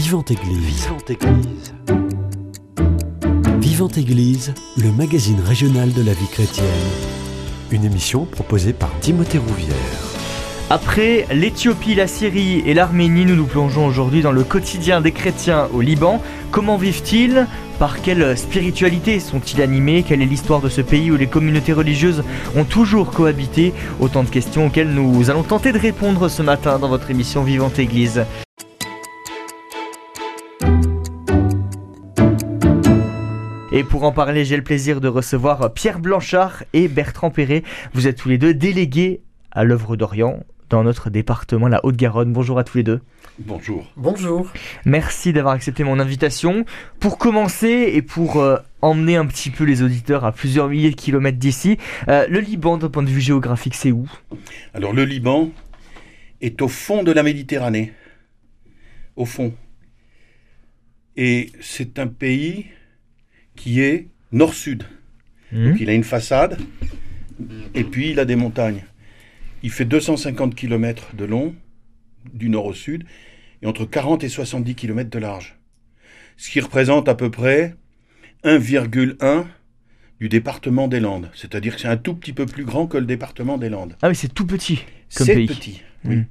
Vivante Église. Vivante Église. Vivante Église, le magazine régional de la vie chrétienne. Une émission proposée par Timothée Rouvière. Après l'Éthiopie, la Syrie et l'Arménie, nous nous plongeons aujourd'hui dans le quotidien des chrétiens au Liban. Comment vivent-ils? Par quelle spiritualité sont-ils animés? Quelle est l'histoire de ce pays où les communautés religieuses ont toujours cohabité? Autant de questions auxquelles nous allons tenter de répondre ce matin dans votre émission Vivante Église. Et pour en parler, j'ai le plaisir de recevoir Pierre Blanchard et Bertrand Perret. Vous êtes tous les deux délégués à l'œuvre d'Orient dans notre département, la Haute-Garonne. Bonjour à tous les deux. Bonjour. Bonjour. Merci d'avoir accepté mon invitation. Pour commencer et pour euh, emmener un petit peu les auditeurs à plusieurs milliers de kilomètres d'ici, euh, le Liban, d'un point de vue géographique, c'est où? Alors le Liban est au fond de la Méditerranée. Au fond. Et c'est un pays qui est nord-sud. Donc il a une façade et puis il a des montagnes. Il fait 250 km de long, du nord au sud, et entre 40 et 70 km de large. Ce qui représente à peu près 1,1 du département des Landes. C'est-à-dire que c'est un tout petit peu plus grand que le département des Landes. Ah oui, c'est tout petit comme C'est petit, oui. Mm.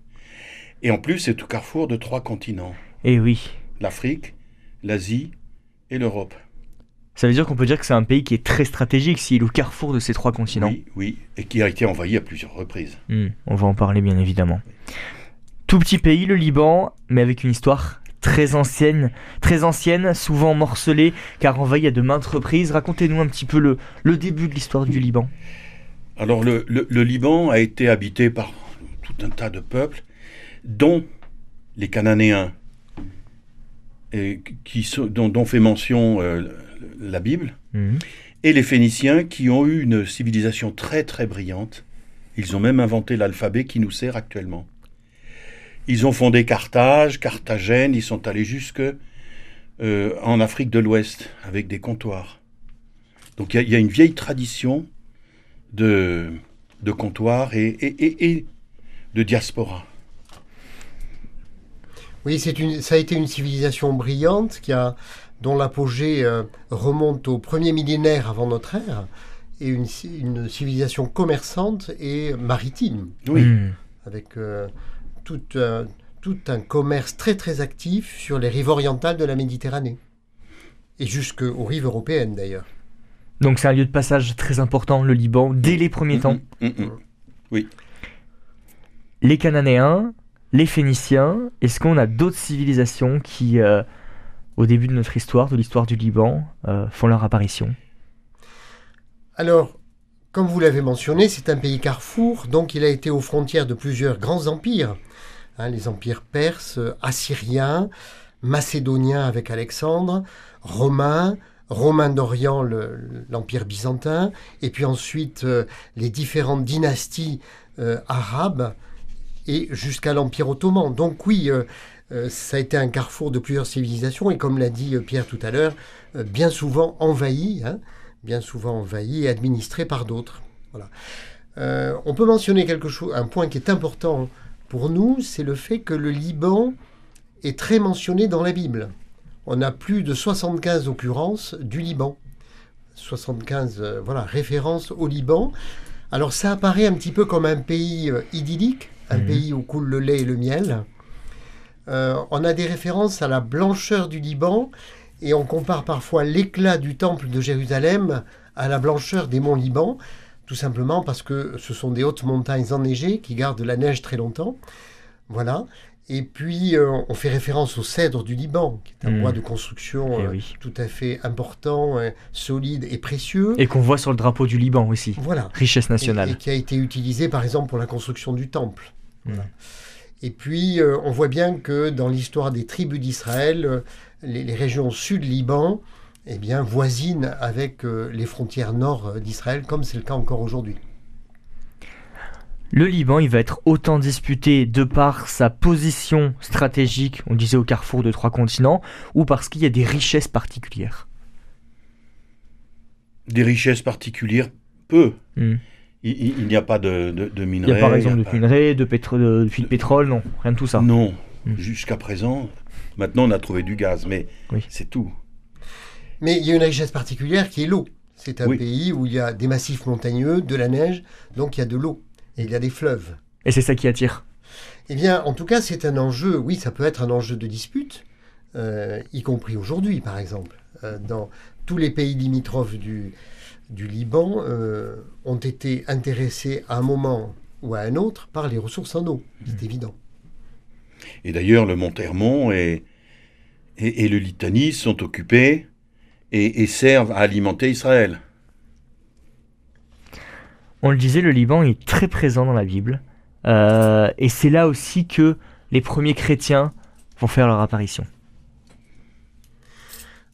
Et en plus, c'est au carrefour de trois continents. Et oui. L'Afrique, l'Asie et l'Europe. Ça veut dire qu'on peut dire que c'est un pays qui est très stratégique s'il est au carrefour de ces trois continents. Oui, oui, et qui a été envahi à plusieurs reprises. Hmm, on va en parler bien évidemment. Tout petit pays, le Liban, mais avec une histoire très ancienne, très ancienne, souvent morcelée, car envahi à de maintes reprises. Racontez-nous un petit peu le, le début de l'histoire du Liban. Alors le, le- le Liban a été habité par tout un tas de peuples, dont les Cananéens, et qui dont, dont fait mention euh, la Bible, Hmm. et les Phéniciens qui ont eu une civilisation très très brillante. Ils ont même inventé l'alphabet qui nous sert actuellement. Ils ont fondé Carthage, Carthagène, ils sont allés jusque euh, en Afrique de l'Ouest avec des comptoirs. Donc il y a- il y, a une vieille tradition de, de comptoirs et, et- et- et de diaspora. Oui, c'est une, ça a été une civilisation brillante qui a, dont l'apogée euh, remonte au premier millénaire avant notre ère, et une, une civilisation commerçante et maritime, Oui, Hmm. avec euh, tout, un, tout un commerce très très actif sur les rives orientales de la Méditerranée, et jusqu'aux rives européennes d'ailleurs. Donc c'est un lieu de passage très important, le Liban, dès les premiers temps. Mm, mm. Les Cananéens, les Phéniciens, est-ce qu'on a d'autres civilisations qui, euh, au début de notre histoire, de l'histoire du Liban, euh, font leur apparition? Alors, comme vous l'avez mentionné, c'est un pays carrefour, donc il a été aux frontières de plusieurs grands empires. Hein, les empires perses, euh, assyriens, macédoniens avec Alexandre, romains, romains d'Orient, le- l'empire byzantin, et puis ensuite les différentes dynasties arabes et jusqu'à l'empire ottoman. Donc oui, euh, euh, ça a été un carrefour de plusieurs civilisations, et comme l'a dit euh, Pierre tout à l'heure, bien souvent envahi. hein, bien souvent envahi et administré par d'autres. Voilà. On peut mentionner quelque chose, un point qui est important pour nous, c'est le fait que le Liban est très mentionné dans la Bible. On a plus de 75 occurrences du Liban. 75 euh, voilà, références au Liban. Alors ça apparaît un petit peu comme un pays idyllique, un Mhm. pays où coule le lait et le miel. Euh, on a des références à la blancheur du Liban et on compare parfois l'éclat du temple de Jérusalem à la blancheur des monts Liban, tout simplement parce que ce sont des hautes montagnes enneigées qui gardent la neige très longtemps. Voilà. Et puis, euh, on fait référence au cèdre du Liban, qui est un Mm. bois de construction Eh euh, oui. tout à fait important, euh, solide et précieux. Et qu'on voit sur le drapeau du Liban aussi. voilà. Richesse nationale. et qui a été utilisé, par exemple, pour la construction du temple. Voilà. Mm. Et puis, euh, on voit bien que dans l'histoire des tribus d'Israël, les, les régions sud-Liban eh bien, voisinent avec les frontières nord d'Israël, comme c'est le cas encore aujourd'hui. Le Liban, il va être autant disputé de par sa position stratégique, on disait au carrefour de trois continents, ou parce qu'il y a des richesses particulières. Des richesses particulières, peu. Hmm. Il, n'y a pas de, de, de Il minerais. y a par exemple de a pas- minerais, de, pétro- de puits de pétrole, non, rien de tout ça. Non, Mm. Jusqu'à présent, maintenant on a trouvé du gaz, mais Oui. c'est tout. Mais il y a une richesse particulière qui est l'eau. C'est un Oui. pays où il y a des massifs montagneux, de la neige, donc il y a de l'eau. Et il y a des fleuves. Et c'est ça qui attire. Eh bien, en tout cas, c'est un enjeu, oui, ça peut être un enjeu de dispute, euh, y compris aujourd'hui, par exemple. Euh, dans tous les pays limitrophes du, du Liban euh, ont été intéressés à un moment ou à un autre par les ressources en eau, c'est évident. Et d'ailleurs, le Mont Hermon et, et, et le Litanie sont occupés et, et servent à alimenter Israël. On le disait, le Liban est très présent dans la Bible. Euh, et c'est là aussi que les premiers chrétiens vont faire leur apparition.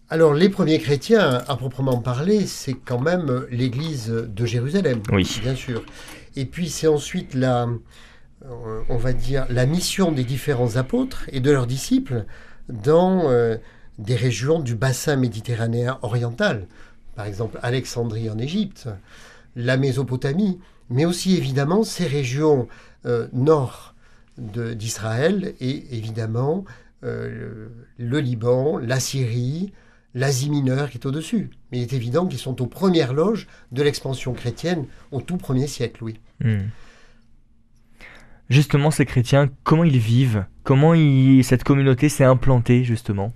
Alors, les premiers chrétiens, à proprement parler, c'est quand même l'église de Jérusalem, Oui. bien sûr. Et puis, c'est ensuite la, euh, on va dire, la mission des différents apôtres et de leurs disciples dans euh, des régions du bassin méditerranéen oriental. Par exemple, Alexandrie en Égypte, la Mésopotamie, mais aussi évidemment ces régions euh, nord d'Israël et évidemment euh, le, Liban, la Syrie, l'Asie mineure qui est au-dessus. Mais il est évident qu'ils sont aux premières loges de l'expansion chrétienne au tout premier siècle, oui. Hmm. Justement, ces chrétiens, comment ils vivent? Comment ils- cette communauté s'est implantée, justement?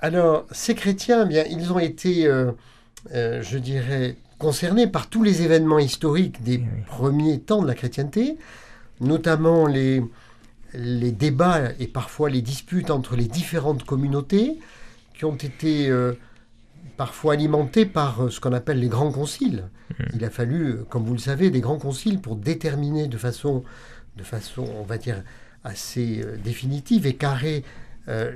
Alors, ces chrétiens, eh bien, ils ont été, euh, euh, je dirais, concernés par tous les événements historiques des Oui. premiers temps de la chrétienté, notamment les, les débats et parfois les disputes entre les différentes communautés qui ont été euh, parfois alimentés par euh, ce qu'on appelle les grands conciles. Il a fallu, euh, comme vous le savez, des grands conciles pour déterminer de façon, de façon on va dire, assez euh, définitive et carrée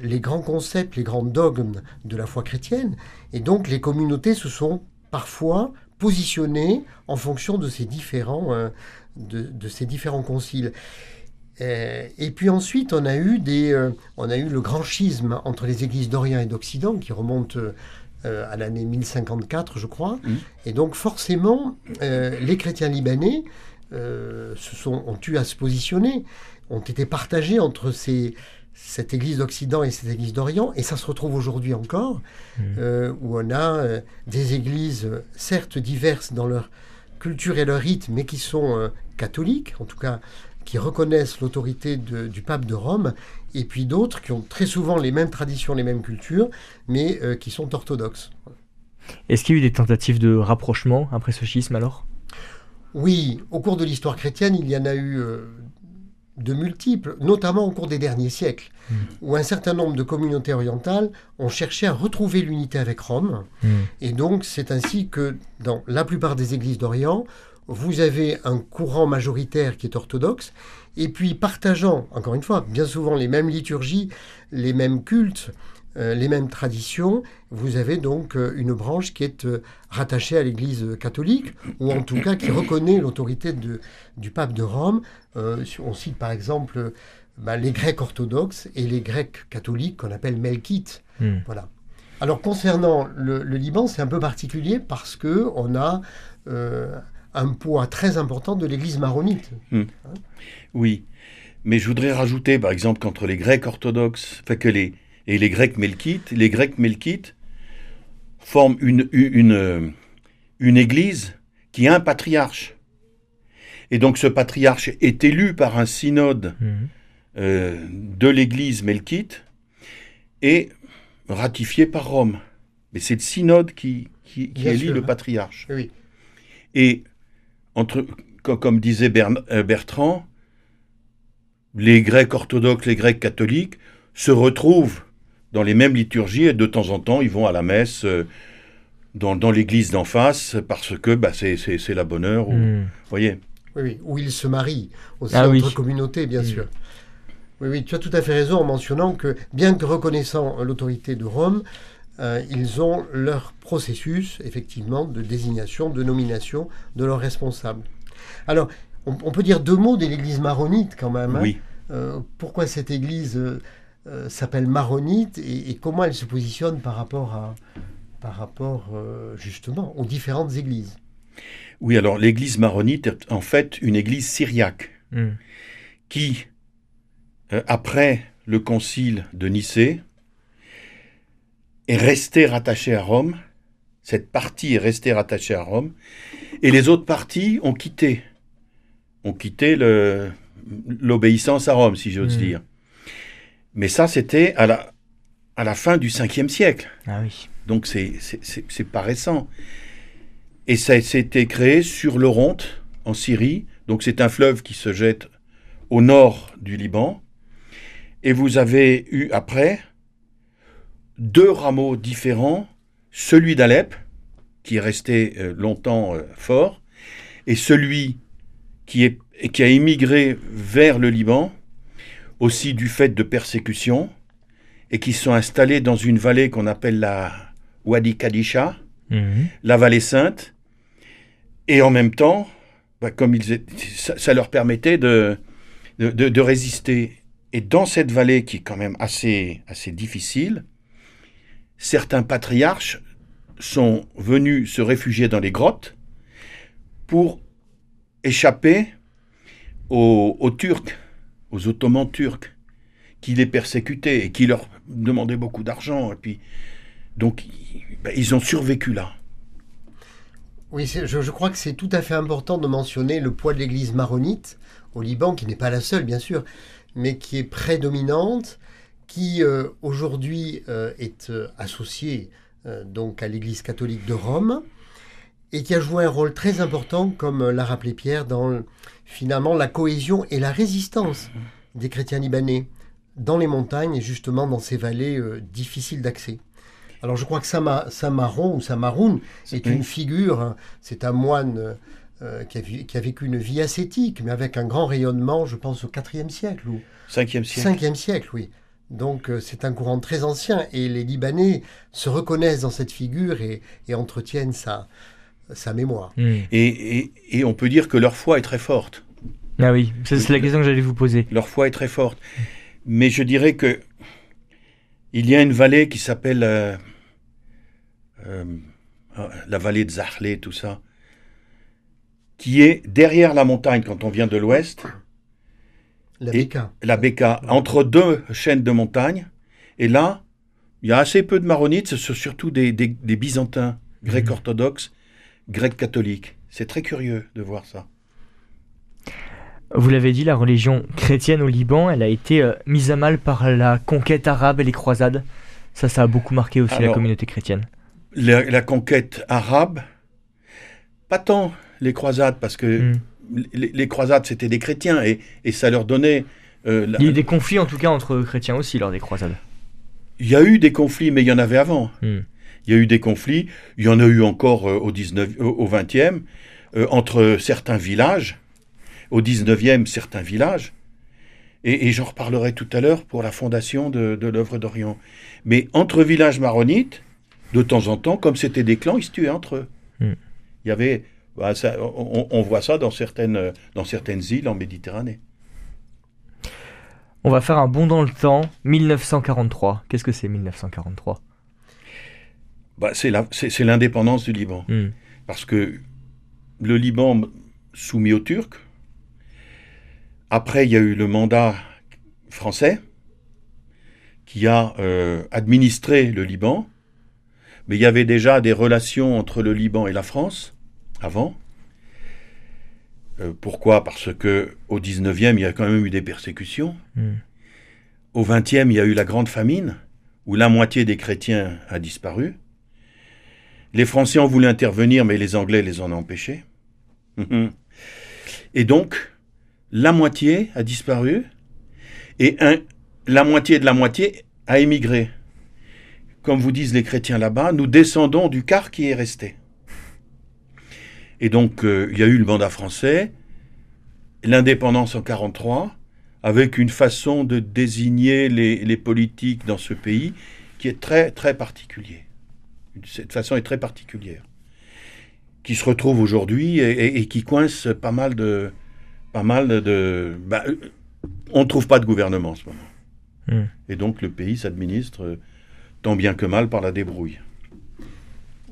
les grands concepts, les grands dogmes de la foi chrétienne. Et donc les communautés se sont parfois positionnées en fonction de ces différents, euh, de, de ces différents conciles. Euh, et puis ensuite, on a eu des, euh, on a eu le grand schisme entre les églises d'Orient et d'Occident qui remonte à l'année 1054, je crois. Mhm. Et donc forcément, les chrétiens libanais se sont, ont eu à se positionner, ont été partagés entre ces, cette église d'Occident et cette église d'Orient, et ça se retrouve aujourd'hui encore, Mhm. euh, où on a euh, des églises, euh, certes diverses dans leur culture et leur rite, mais qui sont euh, catholiques, en tout cas qui reconnaissent l'autorité du pape de Rome, et puis d'autres qui ont très souvent les mêmes traditions, les mêmes cultures, mais qui sont orthodoxes. Est-ce qu'il y a eu des tentatives de rapprochement après ce schisme alors? Oui, au cours de l'histoire chrétienne, il y en a eu de multiples, notamment au cours des derniers siècles, Mm. où un certain nombre de communautés orientales ont cherché à retrouver l'unité avec Rome. Et donc, c'est ainsi que dans la plupart des églises d'Orient, vous avez un courant majoritaire qui est orthodoxe, et puis partageant, encore une fois, bien souvent les mêmes liturgies, les mêmes cultes, les mêmes traditions, vous avez donc euh, une branche qui est euh, rattachée à l'Église catholique, ou en tout cas qui reconnaît l'autorité du pape de Rome. Euh, on cite par exemple euh, bah, les Grecs orthodoxes et les Grecs catholiques qu'on appelle melkites. Hmm. Voilà. Alors concernant le, le Liban, c'est un peu particulier parce que on a euh, un poids très important de l'Église maronite. Oui. Mais je voudrais rajouter, par exemple, qu'entre les Grecs orthodoxes enfin, que les, et les Grecs melkites, les Grecs melkites forment une, une, une église qui a un patriarche. Et donc ce patriarche est élu par un synode Mhm. euh, de l'église melkite et ratifié par Rome. Mais c'est le synode qui, qui, élit sûr, le hein. patriarche. Oui. Et entre, co- comme disait Bern- euh, Bertrand, les Grecs orthodoxes, les Grecs catholiques se retrouvent dans les mêmes liturgies et de temps en temps ils vont à la messe euh, dans, dans l'église d'en face parce que bah, c'est, la bonne heure. ou- Hmm. Vous voyez Oui, oui, où ils se marient aussi Ah oui. entre communautés, bien Mm. sûr. Oui, oui, tu as tout à fait raison en mentionnant que, bien que reconnaissant l'autorité de Rome, euh, ils ont leur processus, effectivement, de désignation, de nomination de leurs responsables. Alors, on, on peut dire deux mots de l'église maronite quand même. hein. Oui. Euh, pourquoi cette église euh, euh, s'appelle maronite et, et comment elle se positionne par rapport à par rapport euh, justement aux différentes églises. Oui, alors l'église maronite est en fait une église syriaque Hmm. qui euh, après le concile de Nicée, est restée rattachée à Rome. Cette partie est restée rattachée à Rome. Et les autres parties ont quitté. Ont quitté l'obéissance à Rome, si j'ose Hmm. dire. Mais ça, c'était à la, à la fin du 5e siècle. Ah oui. Donc c'est pas récent. Et ça s'était créé sur l'Oronte, en Syrie. Donc c'est un fleuve qui se jette au nord du Liban. Et vous avez eu après deux rameaux différents, celui d'Alep, qui est resté euh, longtemps euh, fort, et celui qui, est, qui a émigré vers le Liban, aussi du fait de persécutions, et qui sont installés dans une vallée qu'on appelle la Wadi Kadisha, Mhm. la vallée sainte, et en même temps, bah, comme ils étaient- ça, ça leur permettait de, de, de- de résister. Et dans cette vallée qui est quand même assez, assez difficile, certains patriarches sont venus se réfugier dans les grottes pour échapper aux, aux Turcs, aux Ottomans turcs, qui les persécutaient et qui leur demandaient beaucoup d'argent. Et puis, donc, ils- ben, ils ont survécu là. Oui, je, crois que c'est tout à fait important de mentionner le poids de l'Église maronite au Liban, qui n'est pas la seule, bien sûr, mais qui est prédominante, qui euh, aujourd'hui euh, est euh, associée donc à l'Église catholique de Rome, et qui a joué un rôle très important, comme l'a rappelé Pierre, dans finalement la cohésion et la résistance des chrétiens libanais dans les montagnes et justement dans ces vallées euh, difficiles d'accès. Alors je crois que Sama- Samaron ou Samaroun est Oui. une figure, hein, c'est un moine euh, qui, a, vu- qui a vécu une vie ascétique, mais avec un grand rayonnement, je pense, au IVe siècle ou Cinquième siècle. 5e siècle, oui. Donc euh, c'est un courant très ancien et les Libanais se reconnaissent dans cette figure et, et entretiennent sa, sa mémoire. Mhm. Et, et- et on peut dire que leur foi est très forte. Ah oui, c'est la question que j'allais vous poser. Leur foi est très forte. Mais je dirais que il y a une vallée qui s'appelle euh, euh, la vallée de Zahlé, tout ça, qui est derrière la montagne quand on vient de l'ouest, La Beka. la Beka, entre deux chaînes de montagnes. Et là, il y a assez peu de maronites, ce sont surtout des, des- des byzantins, grecs orthodoxes, grecs catholiques. C'est très curieux de voir ça. Vous l'avez dit, la religion chrétienne au Liban, elle a été euh, mise à mal par la conquête arabe et les croisades. Ça, ça a beaucoup marqué aussi la communauté chrétienne. La, la conquête arabe, pas tant les croisades, parce que Mhm. les, les croisades, c'était des chrétiens, et, et ça leur donnait... euh, la- Il y a eu des conflits en tout cas entre chrétiens aussi lors des croisades. il y a eu des conflits, mais il y en avait avant. Mhm. Il y a eu des conflits, il y en a eu encore euh, au, 19, au au 20e, euh, entre certains villages, au 19e, certains villages, et, et j'en reparlerai tout à l'heure pour la fondation de, de l'œuvre d'Orient. Mais entre villages maronites, de temps en temps, comme c'était des clans, ils se tuaient entre eux. Hmm. Il y avait, bah, ça, on, on voit ça dans certaines, dans certaines îles en Méditerranée. On va faire un bond dans le temps. 1943. Qu'est-ce que c'est 1943 Bah, c'est l'indépendance du Liban. Mhm. parce que le Liban soumis aux Turcs, après il y a eu le mandat français qui a euh, administré le Liban, mais il y avait déjà des relations entre le Liban et la France avant. Euh, pourquoi? Parce que au 19e, il y a quand même eu des persécutions. Mhm. Au 20e, il y a eu la grande famine, où la moitié des chrétiens a disparu. Les Français ont voulu intervenir, mais les Anglais les en ont empêchés. Et donc, la moitié a disparu, et la moitié de la moitié a émigré. Comme vous disent les chrétiens là-bas, nous descendons du quart qui est resté. Et donc, euh, il y a eu le mandat français, l'indépendance en 43, avec une façon de désigner les, les politiques dans ce pays qui est très, très particulier. Cette façon est très particulière. Qui se retrouve aujourd'hui et, et- et qui coince pas mal de. Pas mal de bah, euh, on ne trouve pas de gouvernement en ce moment. Hmm. Et donc le pays s'administre euh, tant bien que mal par la débrouille.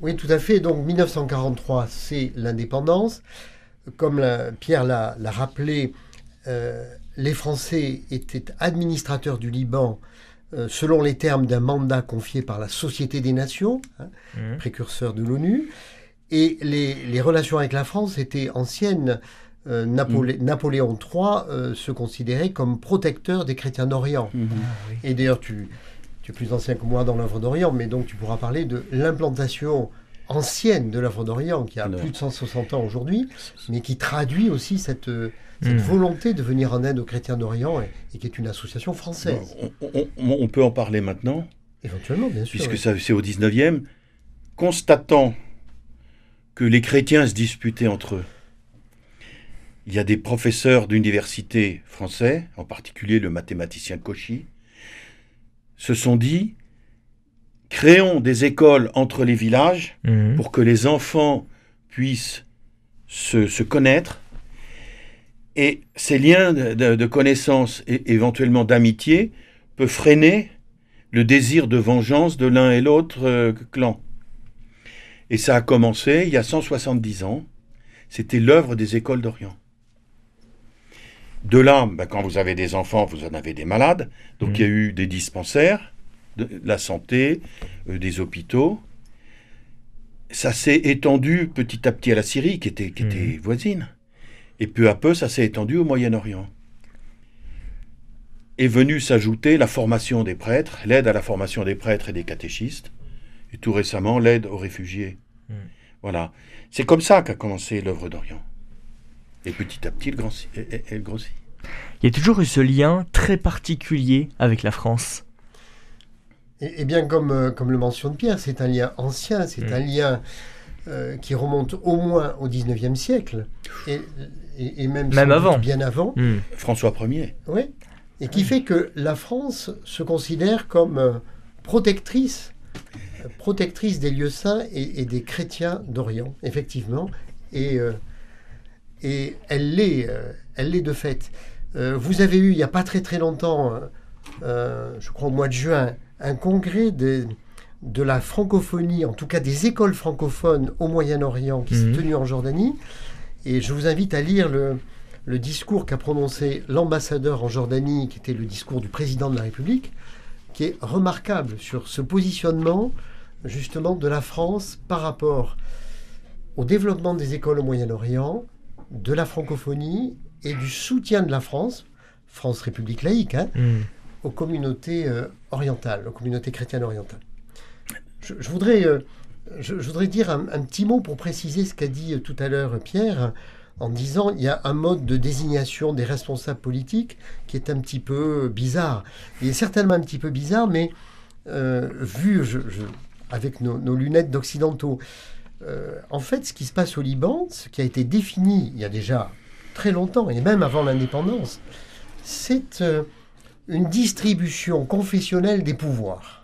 Oui, tout à fait. Donc 1943, c'est l'indépendance. Comme la- Pierre l'a l'a rappelé, euh, les Français étaient administrateurs du Liban euh, selon les termes d'un mandat confié par la Société des Nations, hein, Mhm. précurseur de l'ONU, et les, les relations avec la France étaient anciennes. Euh, Napolé- Napoléon III euh, se considérait comme protecteur des chrétiens d'Orient. Mhm. Et d'ailleurs, tu, tu es plus ancien que moi dans l'œuvre d'Orient, mais donc tu pourras parler de l'implantation ancienne de l'œuvre d'Orient, qui a plus de 160 ans aujourd'hui, mais qui traduit aussi cette, euh, cette Mhm. volonté de venir en aide aux chrétiens d'Orient et, et qui est une association française. On, on- on- on peut en parler maintenant, Éventuellement, bien sûr. puisque oui. c'est au 19e, constatant que les chrétiens se disputaient entre eux. Il y a des professeurs d'université français, en particulier le mathématicien Cauchy, se sont dit créons des écoles entre les villages Mhm. pour que les enfants puissent se, se connaître et ces liens de, de- de connaissance et éventuellement d'amitié peuvent freiner le désir de vengeance de l'un et l'autre euh, clan. Et ça a commencé il y a 170 ans. C'était l'œuvre des écoles d'Orient. De là, ben, quand vous avez des enfants, vous en avez des malades. Donc Mhm. il y a eu des dispensaires, de la santé, euh, des hôpitaux. Ça s'est étendu petit à petit à la Syrie, qui était, qui Mhm. était voisine. Et peu à peu, ça s'est étendu au Moyen-Orient. Est venue s'ajouter la formation des prêtres, l'aide à la formation des prêtres et des catéchistes, et tout récemment l'aide aux réfugiés. Mhm. Voilà. C'est comme ça qu'a commencé l'œuvre d'Orient. Et petit à petit, elle, grossit- elle- elle- elle grossit. Il y a toujours eu ce lien très particulier avec la France. Et, et bien comme, euh, comme le mentionne Pierre, c'est un lien ancien, c'est Mm. un lien euh, qui remonte au moins au 19e siècle, et, et- et même, avant. bien avant. Mhm. François Ier. Oui. Et qui fait que la France se considère comme euh, protectrice, protectrice des lieux saints et, et des chrétiens d'Orient, effectivement. Et, euh, et elle l'est, euh, elle l'est de fait. Euh, vous avez eu, il n'y a pas très très longtemps, je crois au mois de juin, un congrès de, de la francophonie, en tout cas des écoles francophones au Moyen-Orient qui s'est Mhm. tenu en Jordanie. Et je vous invite à lire le, le discours qu'a prononcé l'ambassadeur en Jordanie, qui était le discours du président de la République, qui est remarquable sur ce positionnement justement de la France par rapport au développement des écoles au Moyen-Orient, de la francophonie et du soutien de la France, France République laïque, hein, Mhm. Aux communautés euh, orientales, aux communautés chrétiennes orientales. Je, voudrais, euh, je, voudrais dire un, petit mot pour préciser ce qu'a dit euh, tout à l'heure Pierre, en disant il y a un mode de désignation des responsables politiques qui est un petit peu bizarre. Il est certainement un petit peu bizarre, mais vu avec nos, lunettes d'occidentaux, en fait, ce qui se passe au Liban, ce qui a été défini il y a déjà très longtemps, et même avant l'indépendance, c'est une distribution confessionnelle des pouvoirs.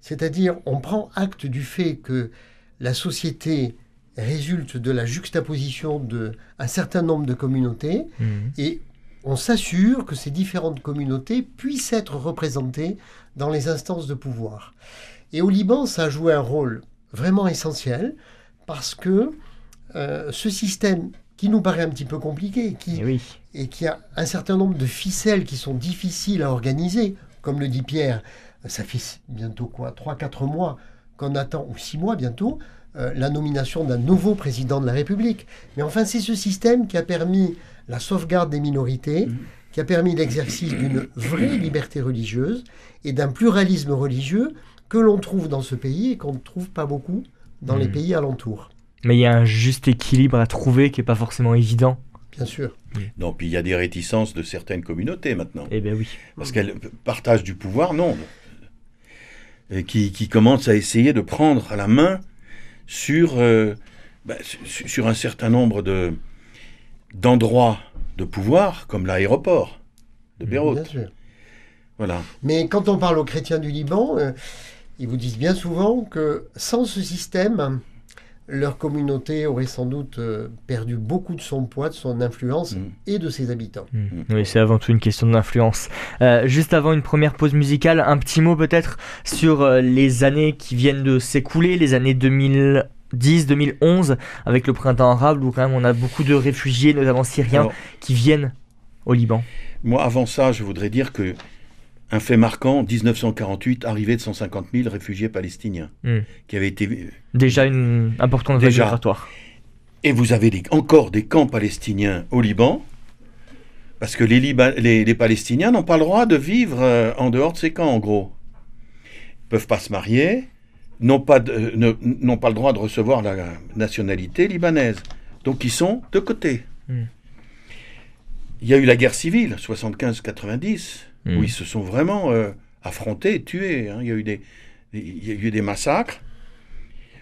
C'est-à-dire, on prend acte du fait que la société résulte de la juxtaposition de un certain nombre de communautés Mhm. et on s'assure que ces différentes communautés puissent être représentées dans les instances de pouvoir. Et au Liban, ça a joué un rôle vraiment essentiel parce que euh, ce système qui nous paraît un petit peu compliqué, qui, Eh oui. Et qui a un certain nombre de ficelles qui sont difficiles à organiser, comme le dit Pierre, ça fait bientôt quoi 3-4 mois qu'on attend, ou 6 mois bientôt, euh, la nomination d'un nouveau président de la République. Mais enfin, c'est ce système qui a permis la sauvegarde des minorités, Mhm. qui a permis l'exercice d'une vraie liberté religieuse et d'un pluralisme religieux que l'on trouve dans ce pays et qu'on ne trouve pas beaucoup dans les Mhm. pays alentours, Mais il y a un juste équilibre à trouver qui est pas forcément évident. Bien sûr. Non, puis il y a des réticences de certaines communautés maintenant. Eh ben oui. Parce qu'elles partagent du pouvoir, non. Et qui, qui commencent à essayer de prendre à la main sur, euh, bah, sur un certain nombre de, d'endroits de pouvoir, comme l'aéroport de Beyrouth. Bien sûr. Voilà. Mais quand on parle aux chrétiens du Liban, euh, ils vous disent bien souvent que sans ce système, leur communauté aurait sans doute euh, perdu beaucoup de son poids, de son influence Mm. et de ses habitants. Mhm. Oui, c'est avant tout une question d'influence. Euh, juste avant une première pause musicale, un petit mot peut-être sur euh, les années qui viennent de s'écouler, les années 2010-2011, avec le printemps arabe, où quand même on a beaucoup de réfugiés, notamment syriens, Alors, qui viennent au Liban. Moi, avant ça, je voudrais dire que un fait marquant, 1948, arrivée de 150 000 réfugiés palestiniens, Hmm. qui avaient été... Déjà une importante vague migratoire. Et vous avez des- encore des camps palestiniens au Liban, parce que les, Liba- les- les Palestiniens n'ont pas le droit de vivre euh, en dehors de ces camps, en gros. Ils peuvent pas se marier, n'ont pas, de- euh, ne- n'ont pas le droit de recevoir la nationalité libanaise. Donc ils sont de côté. Hmm. Il y a eu la guerre civile, 75-90, Hmm. où ils se sont vraiment euh, affrontés, tués. hein. Il, y a eu des, il y a eu des massacres.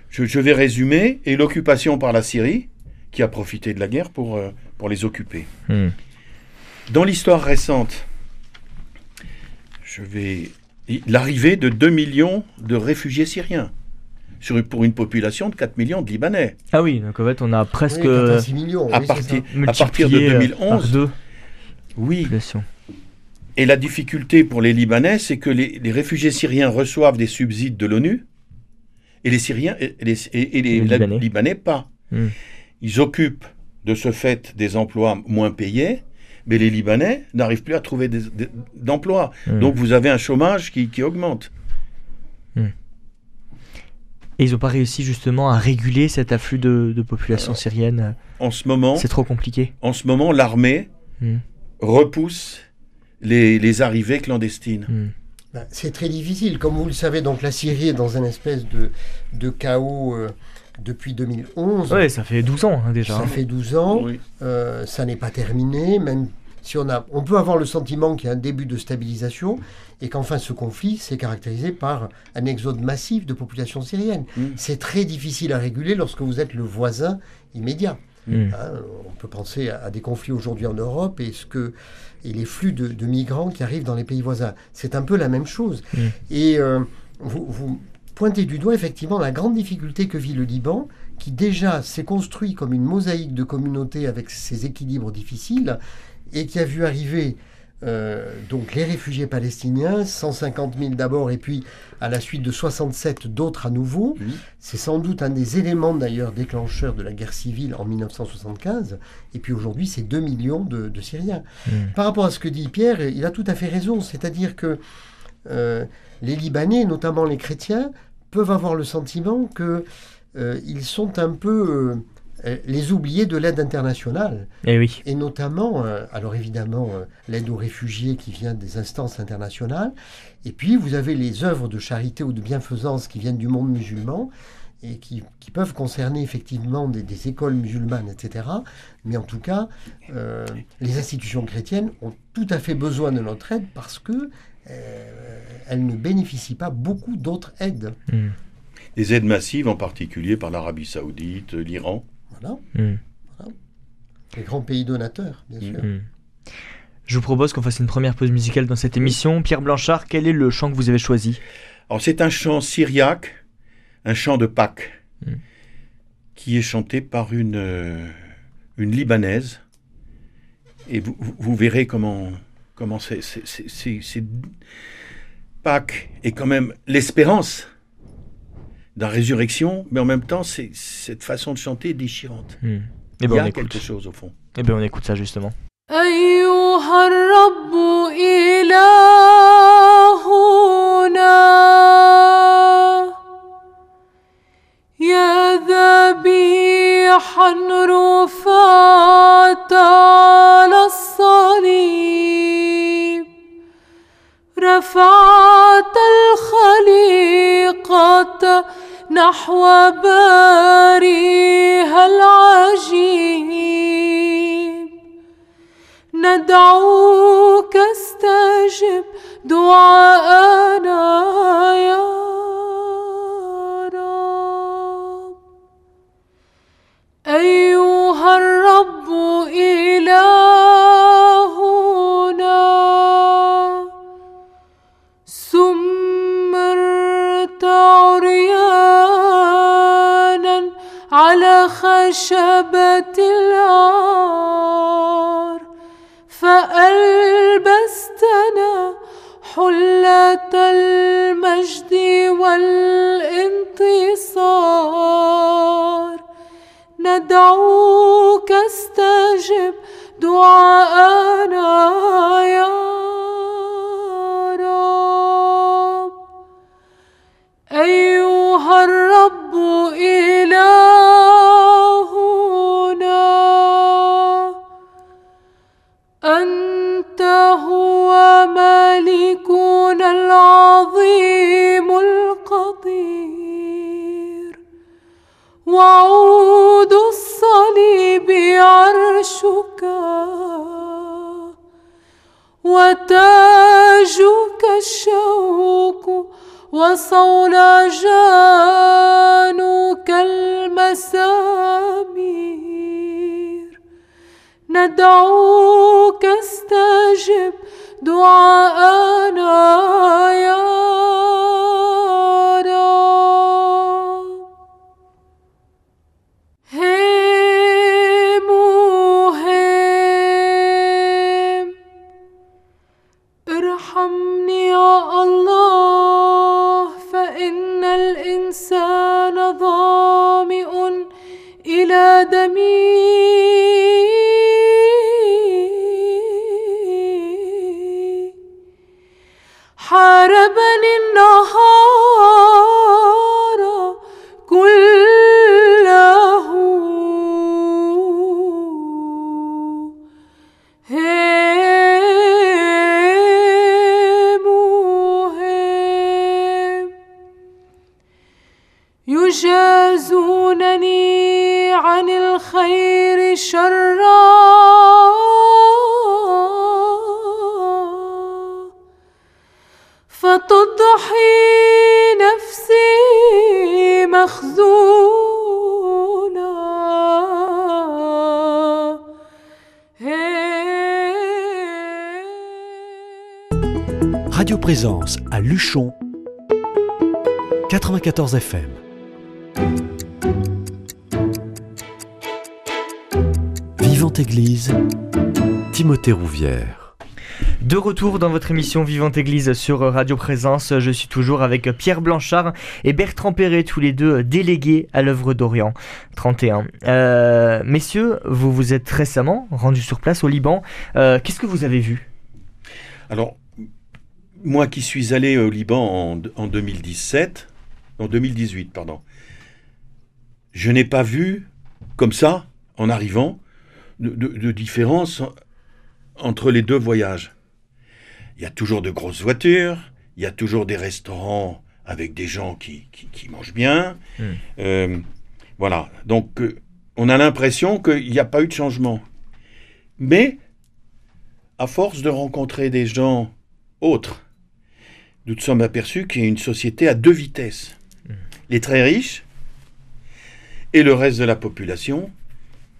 Je, je vais résumer. Et l'occupation par la Syrie, qui a profité de la guerre pour, euh, pour les occuper. Hmm. Dans l'histoire récente, je vais l'arrivée de 2 millions de réfugiés syriens sur, pour une population de 4 millions de Libanais. Ah oui, donc en fait on a presque Oui, 86 millions. À oui, partir, à partir de multiplié euh, 2011, par deux oui. population. Et la difficulté pour les Libanais, c'est que les, les réfugiés syriens reçoivent des subsides de l'ONU et les Syriens et les, et- et les Les la- Libanais. Libanais pas. Hmm. Ils occupent de ce fait des emplois moins payés, mais les Libanais n'arrivent plus à trouver d'emplois. Hmm. Donc vous avez un chômage qui, qui augmente. Et ils n'ont pas réussi justement à réguler cet afflux de, de population syrienne? En ce moment, C'est trop compliqué. en ce moment, l'armée Hmm. repousse les, les arrivées clandestines. Hmm. Ben, C'est très difficile. Comme vous le savez, donc la Syrie est dans un espèce de, de chaos euh, depuis 2011. Ouais, ça fait 12 ans hein, déjà. Ça fait 12 ans. Oui. Euh, ça n'est pas terminé, même si on a, on peut avoir le sentiment qu'il y a un début de stabilisation et qu'enfin ce conflit s'est caractérisé par un exode massif de population syrienne. Mm. C'est très difficile à réguler lorsque vous êtes le voisin immédiat. Hein, on peut penser à, à des conflits aujourd'hui en Europe et, ce que, et les flux de, de migrants qui arrivent dans les pays voisins. C'est un peu la même chose. Et euh, vous, vous pointez du doigt effectivement la grande difficulté que vit le Liban, qui déjà s'est construit comme une mosaïque de communautés avec ses équilibres difficiles et qui a vu arriver euh, donc les réfugiés palestiniens, 150 000 d'abord et puis à la suite de 67 d'autres à nouveau. Oui. C'est sans doute un des éléments d'ailleurs déclencheurs de la guerre civile en 1975. Et puis aujourd'hui, c'est 2 millions de, de Syriens. Par rapport à ce que dit Pierre, il a tout à fait raison. C'est-à-dire que euh, les Libanais, notamment les chrétiens, peuvent avoir le sentiment que euh, sont un peu les oubliés de l'aide internationale. Eh oui. Et notamment, euh, alors évidemment, euh, l'aide aux réfugiés qui vient des instances internationales. Et puis, vous avez les œuvres de charité ou de bienfaisance qui viennent du monde musulman et qui, qui peuvent concerner effectivement des, des écoles musulmanes, etc. Mais en tout cas, euh, les institutions chrétiennes ont tout à fait besoin de notre aide parce que euh, elles ne bénéficient pas beaucoup d'autres aides. Hmm. Des aides massives, en particulier par l'Arabie Saoudite, l'Iran. Voilà, Hmm. les grands pays donateurs, bien sûr. Hmm. Je vous propose qu'on fasse une première pause musicale dans cette émission. Pierre Blanchard, quel est le chant que vous avez choisi? Alors c'est un chant syriaque, un chant de Pâques, qui est chanté par une, euh, une Libanaise. Et vous, vous- vous verrez comment, comment c'est, c'est- c'est- c'est- c'est- Pâques est quand même l'espérance de la résurrection, mais en même temps, c'est, cette façon de chanter est déchirante. Hmm. Eh Il ben y on a écoute. quelque chose au fond. Eh ben on écoute ça justement. أيها الرب إلهنا يا ذبيحا رفعت على الصليب رفعت الخليقة نحو باريها العجيب. ندعوك استجب دعاءنا يا خشبة العار فألبستنا حلة المجد والانتصار. ندعوك استجب دعاءنا يا رب. أيها الرب إلهنا هو ملكنا العظيم القدير. وعود الصليب عرشك وتاجك الشوك وصولجانك المسامير. ندعوك استجب دعاءنا يا رب. ارحمني يا الله فإن الإنسان ظامئ إلى دمي. حاربني النهار كله. هيم هيم يجازونني عن الخير شرا فتضحي نفسي مخزونا Radio Présence à Luchon 94 FM. Vivante Église, Timothée Rouvière. De retour dans votre émission Vivante Église sur Radio Présence, je suis toujours avec Pierre Blanchard et Bertrand Perret, tous les deux délégués à l'œuvre d'Orient 31. Euh, messieurs, vous vous êtes récemment rendus sur place au Liban. Euh, Qu'est-ce que vous avez vu? Alors, moi qui suis allé au Liban en, en 2017, en 2018, pardon, je n'ai pas vu, comme ça, en arrivant, de différence entre les deux voyages. Il y a toujours de grosses voitures, il y a toujours des restaurants avec des gens qui, qui- qui mangent bien. Mm. Euh, voilà, donc euh, on a l'impression qu'il n'y a pas eu de changement. Mais, à force de rencontrer des gens autres, nous nous sommes aperçus qu'il y a une société à deux vitesses. Les très riches et le reste de la population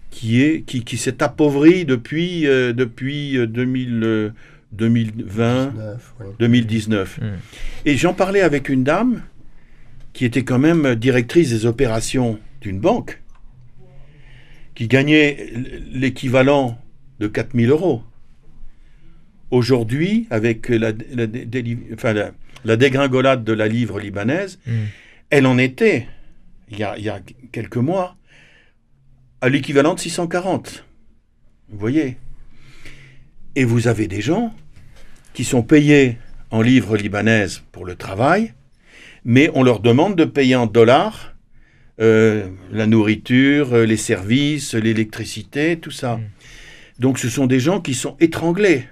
qui est qui, qui s'est appauvrie depuis euh, depuis euh, 2000, euh, 2020 19, ouais. 2019. Mm. Et j'en parlais avec une dame qui était quand même directrice des opérations d'une banque, qui gagnait l'équivalent de 4000 euros. Aujourd'hui, avec la, la dé- déli- enfin, la- la dégringolade de la livre libanaise, Mm. elle en était, il y a, il y a quelques mois, à l'équivalent de 640. Vous voyez? Et vous avez des gens qui sont payés en livres libanaises pour le travail, mais on leur demande de payer en dollars euh, la nourriture, euh, les services, l'électricité, tout ça. Mm. Donc ce sont des gens qui sont étranglés.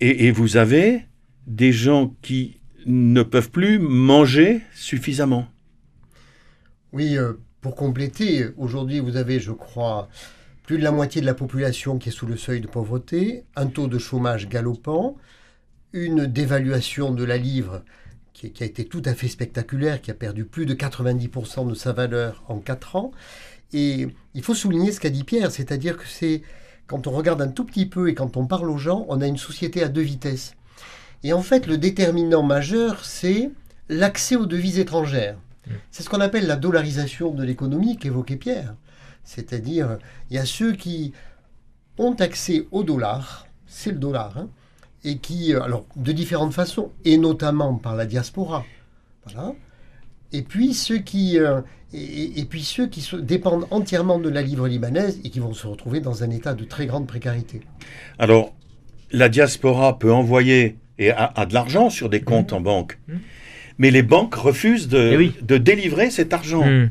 Et, et vous avez des gens qui ne peuvent plus manger suffisamment. Oui, euh, pour compléter, aujourd'hui, vous avez, je crois, plus de la moitié de la population qui est sous le seuil de pauvreté, un taux de chômage galopant, une dévaluation de la livre qui, qui a été tout à fait spectaculaire, qui a perdu plus de 90% de sa valeur en 4 ans. Et il faut souligner ce qu'a dit Pierre, c'est-à-dire que c'est quand on regarde un tout petit peu et quand on parle aux gens, on a une société à deux vitesses. Et en fait, le déterminant majeur, c'est l'accès aux devises étrangères. C'est ce qu'on appelle la dollarisation de l'économie qu'évoquait Pierre. C'est-à-dire, il y a ceux qui ont accès au dollar, c'est le dollar, hein, et qui, euh, alors, de différentes façons, et notamment par la diaspora, voilà, Et puis ceux qui, euh, et, et puis ceux qui se- dépendent entièrement de la livre libanaise et qui vont se retrouver dans un état de très grande précarité. Alors, la diaspora peut envoyer et a, a de l'argent sur des comptes en banque, Mhm. mais les banques refusent de, Eh oui. de délivrer cet argent. Hmm.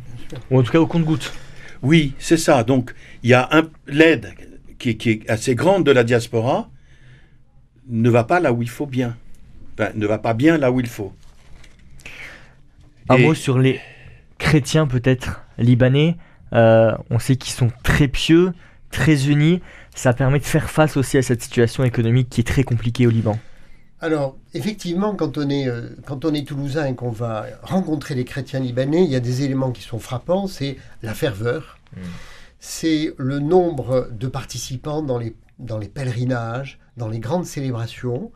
Ou en tout cas au compte-goutte. Oui, c'est ça. Donc, il y a un l'aide qui, qui est assez grande de la diaspora ne va pas là où il faut bien. Enfin, ne va pas bien là où il faut. Un Et- mot sur les chrétiens peut-être libanais. Euh, on sait qu'ils sont très pieux, très unis. Ça permet de faire face aussi à cette situation économique qui est très compliquée au Liban. Alors, effectivement, quand on est, euh, quand on est toulousain et qu'on va rencontrer les chrétiens libanais, il y a des éléments qui sont frappants. C'est la ferveur, c'est le nombre de participants dans les, dans les pèlerinages, dans les grandes célébrations.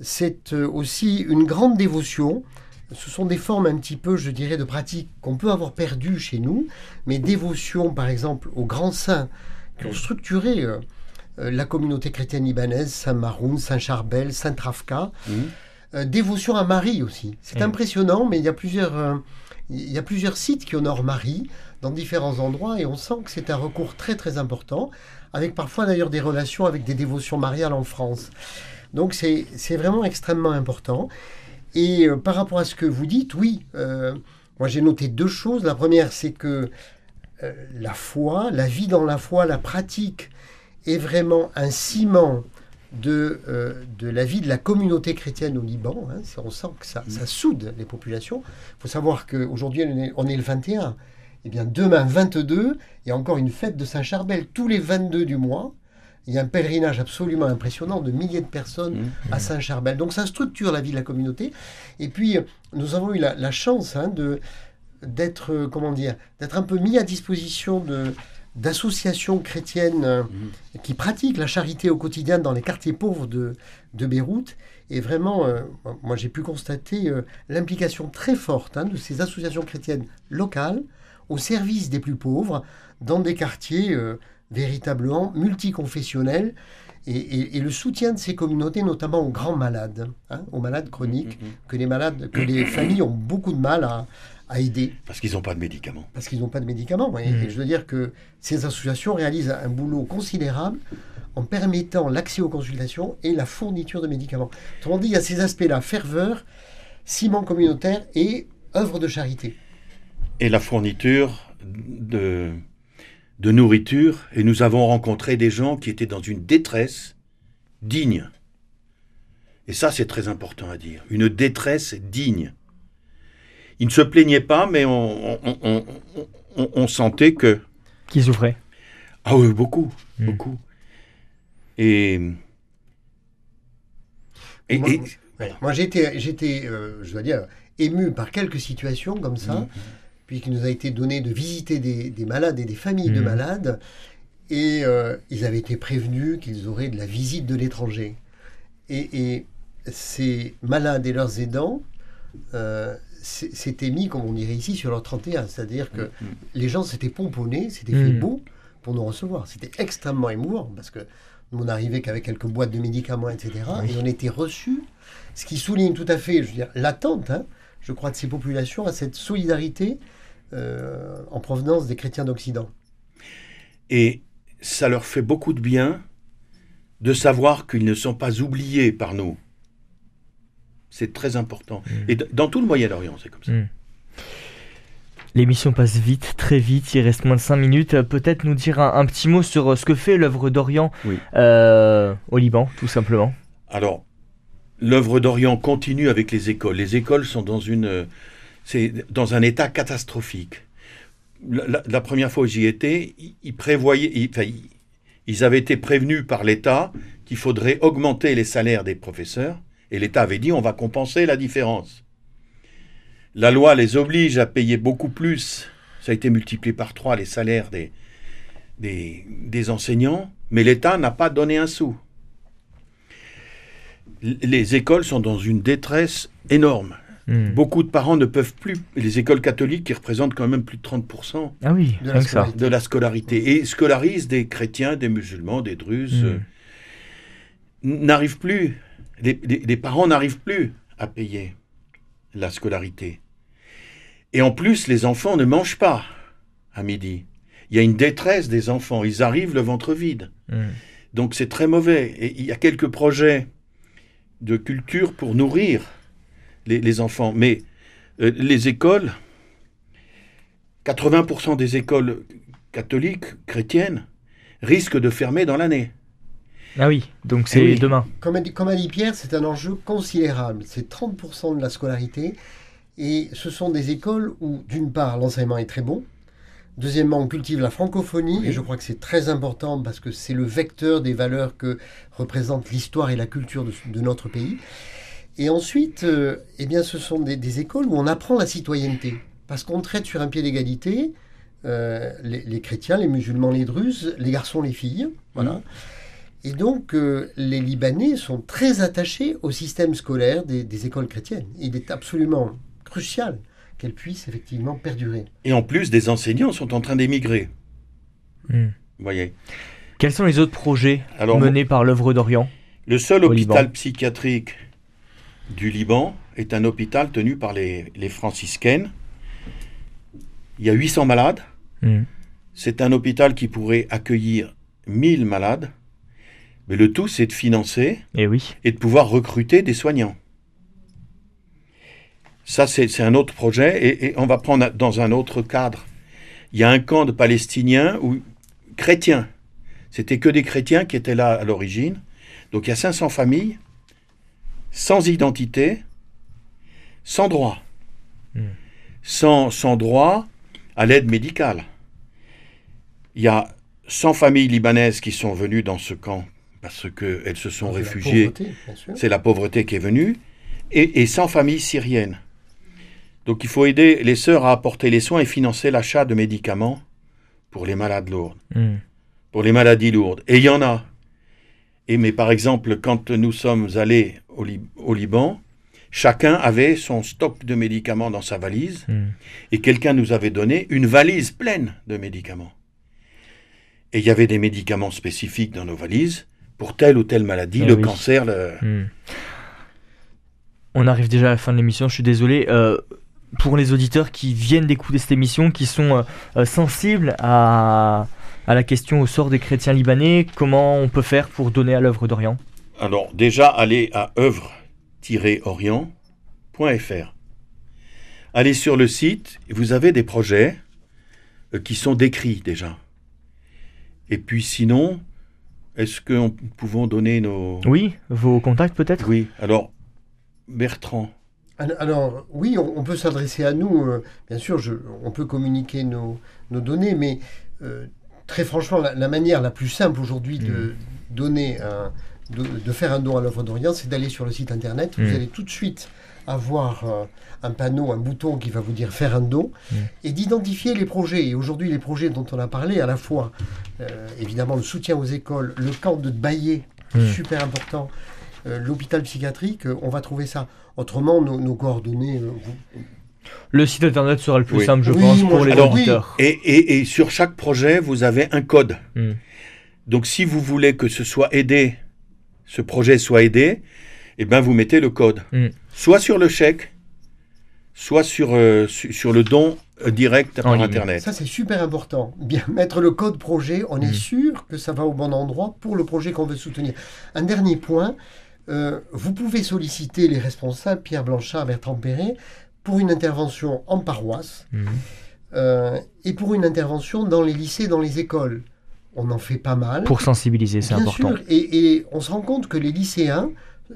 C'est euh, aussi une grande dévotion. Ce sont des formes un petit peu, je dirais, de pratiques qu'on peut avoir perdues chez nous, mais dévotion, par exemple, aux grands saints qui ont structuré euh, euh, la communauté chrétienne libanaise, Saint Maroun, Saint Charbel, Saint Trafka. Mhm. Euh, dévotion à Marie aussi. C'est Mhm. impressionnant, mais il y a plusieurs, euh, il y a plusieurs sites qui honorent Marie dans différents endroits et on sent que c'est un recours très très important, avec parfois d'ailleurs des relations avec des dévotions mariales en France. Donc c'est c'est vraiment extrêmement important. Et euh, par rapport à ce que vous dites, oui, euh, moi j'ai noté deux choses. La première, c'est que euh, la foi, la vie dans la foi, la pratique est vraiment un ciment de, euh, de la vie de la communauté chrétienne au Liban. hein. On sent que ça, ça soude les populations. Il faut savoir qu'aujourd'hui, on est, on est le 21. Et bien demain, 22, il y a encore une fête de Saint-Charbel. Tous les 22 du mois, il y a un pèlerinage absolument impressionnant de milliers de personnes Mhm. à Saint-Charbel. Donc ça structure la vie de la communauté. Et puis, nous avons eu la, la chance hein, de d'être euh, comment dire d'être un peu mis à disposition de d'associations chrétiennes euh, qui pratiquent la charité au quotidien dans les quartiers pauvres de, de Beyrouth. Et vraiment, euh, moi j'ai pu constater euh, l'implication très forte hein, de ces associations chrétiennes locales au service des plus pauvres dans des quartiers euh, véritablement multiconfessionnels et, et- et le soutien de ces communautés, notamment aux grands malades, hein, aux malades chroniques, Mhm. que les malades, que les familles ont beaucoup de mal à, à aider Parce qu'ils n'ont pas de médicaments. parce qu'ils n'ont pas de médicaments. Et, Mhm. et je veux dire que ces associations réalisent un boulot considérable en permettant l'accès aux consultations et la fourniture de médicaments. Autrement dit, il y a ces aspects-là, ferveur, ciment communautaire et œuvre de charité. Et la fourniture de, de nourriture. Et nous avons rencontré des gens qui étaient dans une détresse digne. Et ça, c'est très important à dire. Une détresse digne. Ils ne se plaignaient pas, mais on, on- on- on- on- on sentait que Qui souffrait Ah oui, beaucoup, Mm. beaucoup. Et, et, Moi- et- Ouais. Moi, j'étais, j'étais euh, je dois dire, ému par quelques situations comme ça, Mm. puisqu'il nous a été donné de visiter des, des malades et des familles de Mhm. malades, et euh, ils avaient été prévenus qu'ils auraient de la visite de l'étranger. Et, et ces malades et leurs aidants euh, s'étaient mis, comme on dirait ici, sur leur 31, c'est-à-dire que Mm. les gens s'étaient pomponnés, s'étaient fait Mhm. beau pour nous recevoir. C'était extrêmement émouvant, parce que nous, on n'arrivait qu'avec quelques boîtes de médicaments, etc. Oui. Et on était reçus, ce qui souligne tout à fait, je veux dire, l'attente, hein, je crois, de ces populations à cette solidarité euh, en provenance des chrétiens d'Occident. et ça leur fait beaucoup de bien de savoir qu'ils ne sont pas oubliés par nous. C'est très important. Mm. Et dans tout le Moyen-Orient, c'est comme ça. Mm. L'émission passe vite, très vite, il reste moins de 5 minutes. Euh, Peut-être nous dire un, un petit mot sur euh, ce que fait l'œuvre d'Orient Oui. euh, au Liban, tout simplement. Alors, l'œuvre d'Orient continue avec les écoles. Les écoles sont dans une, c'est dans un état catastrophique. La, la- la première fois où j'y étais, ils, prévoyaient, ils, enfin, ils avaient été prévenus par l'État qu'il faudrait augmenter les salaires des professeurs, et l'État avait dit on va compenser la différence. La loi les oblige à payer beaucoup plus. Ça a été multiplié par trois les salaires des, des, des enseignants, mais l'État n'a pas donné un sou les écoles sont dans une détresse énorme. Mm. Beaucoup de parents ne peuvent plus, les écoles catholiques qui représentent quand même plus de 30% Ah oui, De la ça. scolarité. de la scolarité, et scolarisent des chrétiens, des musulmans, des druzes, Mm. euh, n'arrivent plus, les, les- les parents n'arrivent plus à payer la scolarité. Et en plus, les enfants ne mangent pas à midi. Il y a une détresse des enfants. Ils arrivent le ventre vide. Mm. Donc c'est très mauvais. Et il y a quelques projets de culture pour nourrir les, les enfants. Mais euh, les écoles, 80% des écoles catholiques, chrétiennes, risquent de fermer dans l'année. Ah oui, donc c'est oui. demain. Comme a dit, comme a dit Pierre, c'est un enjeu considérable. C'est 30% de la scolarité. Et ce sont des écoles où, d'une part, l'enseignement est très bon. Deuxièmement, on cultive la francophonie. Oui. Et je crois que c'est très important parce que c'est le vecteur des valeurs que représente l'histoire et la culture de, de notre pays. Et ensuite, euh, eh bien, ce sont des, des écoles où on apprend la citoyenneté. Parce qu'on traite sur un pied d'égalité euh, les, les chrétiens, les musulmans, les druzes, les garçons, les filles. Voilà. Mhm. Et donc, euh, les Libanais sont très attachés au système scolaire des, des écoles chrétiennes. Il est absolument crucial qu'elles puissent effectivement perdurer. Et en plus, des enseignants sont en train d'émigrer. Mm. Vous voyez. Quels sont les autres projets Alors, menés par l'œuvre d'Orient Le seul Au hôpital Liban. psychiatrique du Liban est un hôpital tenu par les, les franciscaines. Il y a 800 malades. Mm. C'est un hôpital qui pourrait accueillir 1000 malades. Mais le tout, c'est de financer Eh oui. et de pouvoir recruter des soignants. Ça, c'est un autre projet et, et on va prendre dans un autre cadre. Il y a un camp de Palestiniens ou chrétiens. C'était que des chrétiens qui étaient là à l'origine. Donc il y a 500 familles, sans identité, sans droit. Hmm. Sans, sans droit à l'aide médicale. Il y a 100 familles libanaises qui sont venues dans ce camp parce qu'elles se sont réfugiées c'est la pauvreté qui est venue, et, et sans famille syrienne. Donc il faut aider les sœurs à apporter les soins et financer l'achat de médicaments pour les malades lourdes, Mm. pour les maladies lourdes. Et il y en a. Et mais par exemple, quand nous sommes allés au, Lib- au Liban, chacun avait son stock de médicaments dans sa valise, Mm. et quelqu'un nous avait donné une valise pleine de médicaments. Et il y avait des médicaments spécifiques dans nos valises pour telle ou telle maladie, Eh le oui. cancer, le... Hmm. On arrive déjà à la fin de l'émission, je suis désolé. Euh, pour les auditeurs qui viennent d'écouter cette émission, qui sont euh, euh, sensibles à, à la question au sort des chrétiens libanais, comment on peut faire pour donner à l'œuvre d'Orient? Alors, déjà, allez à œuvre-orient.fr. Allez sur le site, vous avez des projets qui sont décrits déjà. Et puis sinon, est-ce que nous pouvons donner nos... Oui, vos contacts peut-être? Oui, alors, Bertrand. Alors, alors, oui, on, on peut s'adresser à nous. euh, bien sûr, je- on peut communiquer nos, nos données, mais euh, très franchement, la, la manière la plus simple aujourd'hui de donner un, de, de faire un don à l'œuvre d'Orient, c'est d'aller sur le site internet. Vous Mm. allez tout de suite avoir euh, un panneau, un bouton qui va vous dire faire un don Mm. et d'identifier les projets. Et aujourd'hui, les projets dont on a parlé, à la fois euh, évidemment le soutien aux écoles, le camp de Baillé, Mm. super important, euh, l'hôpital psychiatrique, euh, on va trouver ça. Autrement, nos, nos coordonnées, euh, vous- Le site internet sera le plus Oui. simple, je Oui, pense, pour les auditeurs. Et, et- et sur chaque projet, vous avez un code. Hmm. Donc, si vous voulez que ce soit aidé, ce projet soit aidé, eh ben, vous mettez le code. Mm. Soit sur le chèque, soit sur, euh, su- sur le don euh, direct En par. Internet. ça c'est super important. Bien mettre le code projet, on Mm. est sûr que ça va au bon endroit pour le projet qu'on veut soutenir. Un dernier point, euh, vous pouvez solliciter les responsables, Pierre Blanchard, Bertrand Perret, pour une intervention en paroisse euh, et pour une intervention dans les lycées, dans les écoles. On en fait pas mal. Pour sensibiliser, c'est Bien important. sûr, et, et on se rend compte que les lycéens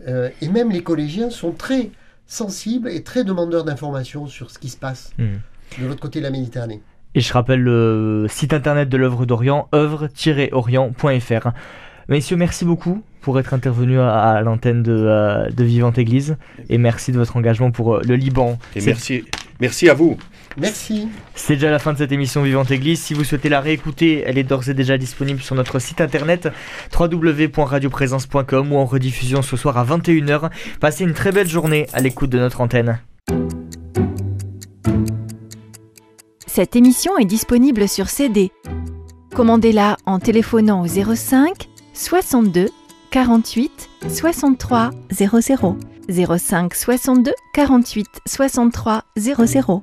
euh, et même les collégiens sont très sensibles et très demandeurs d'informations sur ce qui se passe Hmm. de l'autre côté de la Méditerranée. Et je rappelle le site internet de l'œuvre d'Orient, œuvre-orient.fr. Messieurs, merci beaucoup pour être intervenus à, à l'antenne de, euh, de Vivante Église et merci de votre engagement pour euh, le Liban. Et merci, merci à vous. Merci. C'est déjà la fin de cette émission Vivante Église. Si vous souhaitez la réécouter, elle est d'ores et déjà disponible sur notre site internet www.radioprésence.com ou en rediffusion ce soir à 21h. Passez une très belle journée à l'écoute de notre antenne. Cette émission est disponible sur CD. Commandez-la en téléphonant au 05 62 48 63 00. 05 62 48 63 00.